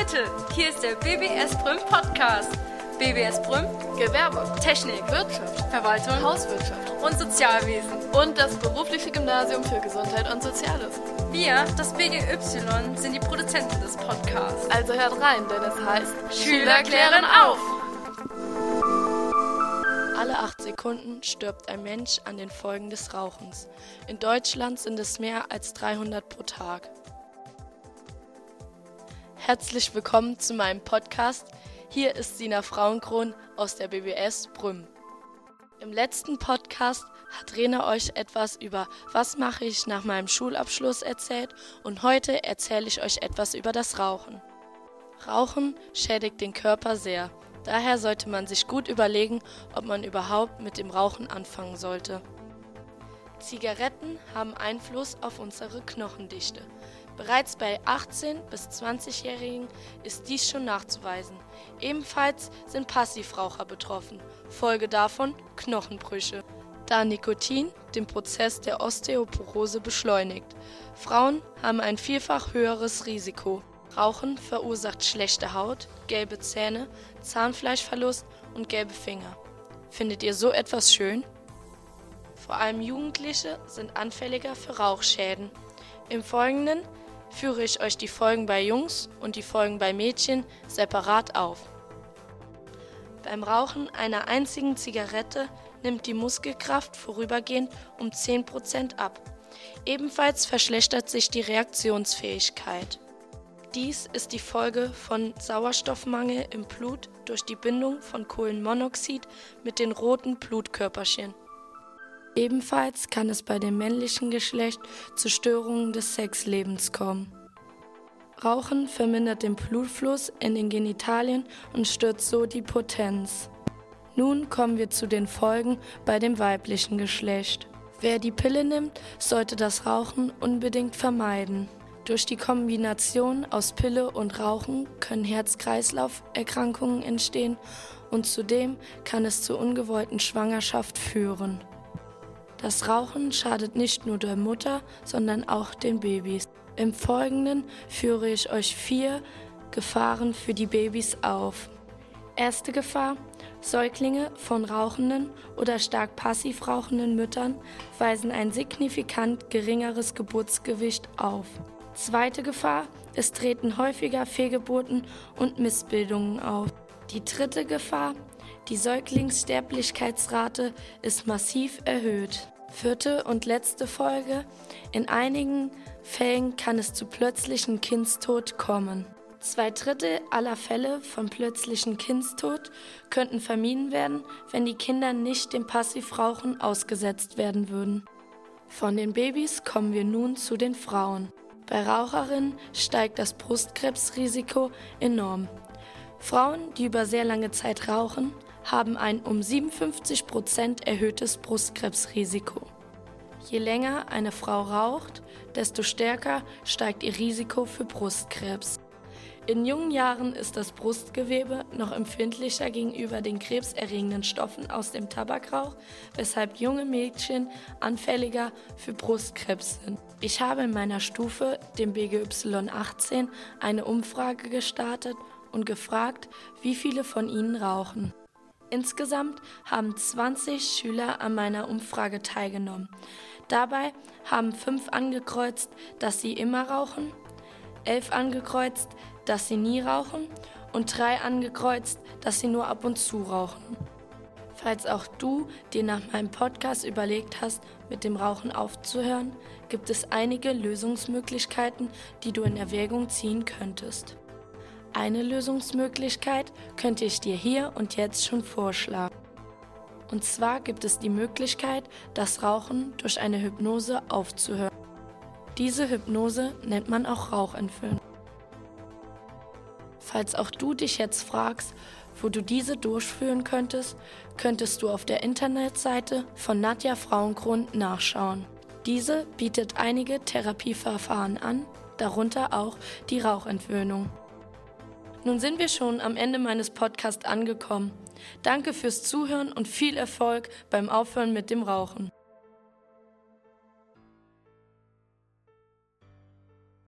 Leute, hier ist der BBS Brüm Podcast. BBS Brüm, Gewerbe, Technik, Wirtschaft, Verwaltung Hauswirtschaft und Sozialwesen. und das berufliche Gymnasium für Gesundheit und Soziales. Wir, das BGY, sind die Produzenten des Podcasts. Also hört rein, denn es heißt Schüler klären auf! Alle acht Sekunden stirbt ein Mensch an den Folgen des Rauchens. In Deutschland sind es mehr als 300 pro Tag. Herzlich willkommen zu meinem Podcast. Hier ist Sina Frauenkron aus der BBS Brüm. Im letzten Podcast hat Rena euch etwas über Was mache ich nach meinem Schulabschluss erzählt und heute erzähle ich euch etwas über das Rauchen. Rauchen schädigt den Körper sehr. Daher sollte man sich gut überlegen, ob man überhaupt mit dem Rauchen anfangen sollte. Zigaretten haben Einfluss auf unsere Knochendichte. Bereits bei 18- bis 20-Jährigen ist dies schon nachzuweisen. Ebenfalls sind Passivraucher betroffen. Folge davon Knochenbrüche, da Nikotin den Prozess der Osteoporose beschleunigt. Frauen haben ein vielfach höheres Risiko. Rauchen verursacht schlechte Haut, gelbe Zähne, Zahnfleischverlust und gelbe Finger. Findet ihr so etwas schön? Vor allem Jugendliche sind anfälliger für Rauchschäden. Im Folgenden führe ich euch die Folgen bei Jungs und die Folgen bei Mädchen separat auf. Beim Rauchen einer einzigen Zigarette nimmt die Muskelkraft vorübergehend um 10% ab. Ebenfalls verschlechtert sich die Reaktionsfähigkeit. Dies ist die Folge von Sauerstoffmangel im Blut durch die Bindung von Kohlenmonoxid mit den roten Blutkörperchen. Ebenfalls kann es bei dem männlichen Geschlecht zu Störungen des Sexlebens kommen. Rauchen vermindert den Blutfluss in den Genitalien und stört so die Potenz. Nun kommen wir zu den Folgen bei dem weiblichen Geschlecht. Wer die Pille nimmt, sollte das Rauchen unbedingt vermeiden. Durch die Kombination aus Pille und Rauchen können Herz-Kreislauf-Erkrankungen entstehen und zudem kann es zu ungewollten Schwangerschaft führen. Das Rauchen schadet nicht nur der Mutter, sondern auch den Babys. Im Folgenden führe ich euch vier Gefahren für die Babys auf. Erste Gefahr. Säuglinge von rauchenden oder stark passiv rauchenden Müttern weisen ein signifikant geringeres Geburtsgewicht auf. Zweite Gefahr. Es treten häufiger Fehlgeburten und Missbildungen auf. Die dritte Gefahr. Die Säuglingssterblichkeitsrate ist massiv erhöht. Vierte und letzte Folge. In einigen Fällen kann es zu plötzlichen Kindstod kommen. Zwei Drittel aller Fälle von plötzlichen Kindstod könnten vermieden werden, wenn die Kinder nicht dem Passivrauchen ausgesetzt werden würden. Von den Babys kommen wir nun zu den Frauen. Bei Raucherinnen steigt das Brustkrebsrisiko enorm. Frauen, die über sehr lange Zeit rauchen, haben ein um 57 Prozent erhöhtes Brustkrebsrisiko. Je länger eine Frau raucht, desto stärker steigt ihr Risiko für Brustkrebs. In jungen Jahren ist das Brustgewebe noch empfindlicher gegenüber den krebserregenden Stoffen aus dem Tabakrauch, weshalb junge Mädchen anfälliger für Brustkrebs sind. Ich habe in meiner Stufe, dem BGY 18, eine Umfrage gestartet und gefragt, wie viele von ihnen rauchen. Insgesamt haben 20 Schüler an meiner Umfrage teilgenommen. Dabei haben fünf angekreuzt, dass sie immer rauchen, elf angekreuzt, dass sie nie rauchen und drei angekreuzt, dass sie nur ab und zu rauchen. Falls auch du dir nach meinem Podcast überlegt hast, mit dem Rauchen aufzuhören, gibt es einige Lösungsmöglichkeiten, die du in Erwägung ziehen könntest. Eine Lösungsmöglichkeit könnte ich dir hier und jetzt schon vorschlagen. Und zwar gibt es die Möglichkeit, das Rauchen durch eine Hypnose aufzuhören. Diese Hypnose nennt man auch Rauchentwöhnung. Falls auch du dich jetzt fragst, wo du diese durchführen könntest, könntest du auf der Internetseite von Nadja Frauenkron nachschauen. Diese bietet einige Therapieverfahren an, darunter auch die Rauchentwöhnung. Nun sind wir schon am Ende meines Podcasts angekommen. Danke fürs Zuhören und viel Erfolg beim Aufhören mit dem Rauchen.